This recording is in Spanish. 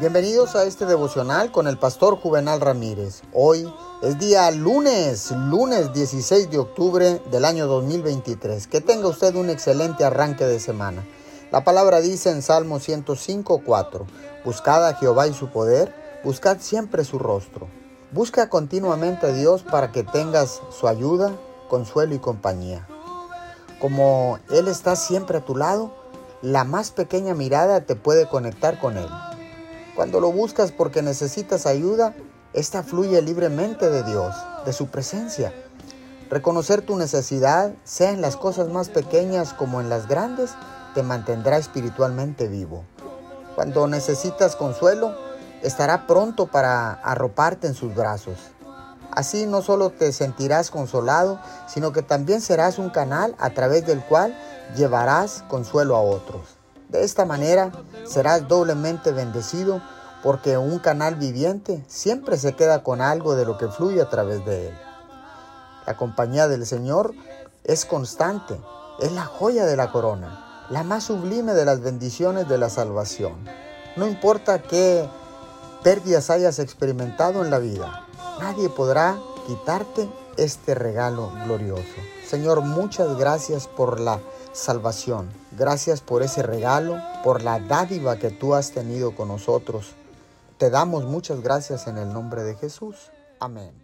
Bienvenidos a este devocional con el pastor Juvenal Ramírez. Hoy es día lunes, lunes 16 de octubre del año 2023. Que tenga usted un excelente arranque de semana. La palabra dice en Salmo 105, 4, Buscad a Jehová y su poder, buscad siempre su rostro. Busca continuamente a Dios para que tengas su ayuda, consuelo y compañía. Como Él está siempre a tu lado, la más pequeña mirada te puede conectar con Él. Cuando lo buscas porque necesitas ayuda, esta fluye libremente de Dios, de su presencia. Reconocer tu necesidad, sea en las cosas más pequeñas como en las grandes, te mantendrá espiritualmente vivo. Cuando necesitas consuelo, estará pronto para arroparte en sus brazos. Así no solo te sentirás consolado, sino que también serás un canal a través del cual llevarás consuelo a otros. De esta manera serás doblemente bendecido porque un canal viviente siempre se queda con algo de lo que fluye a través de él. La compañía del Señor es constante, es la joya de la corona, la más sublime de las bendiciones de la salvación. No importa qué pérdidas hayas experimentado en la vida, nadie podrá quitarte este regalo glorioso. Señor, muchas gracias por la salvación. Gracias por ese regalo, por la dádiva que tú has tenido con nosotros. Te damos muchas gracias en el nombre de Jesús. Amén.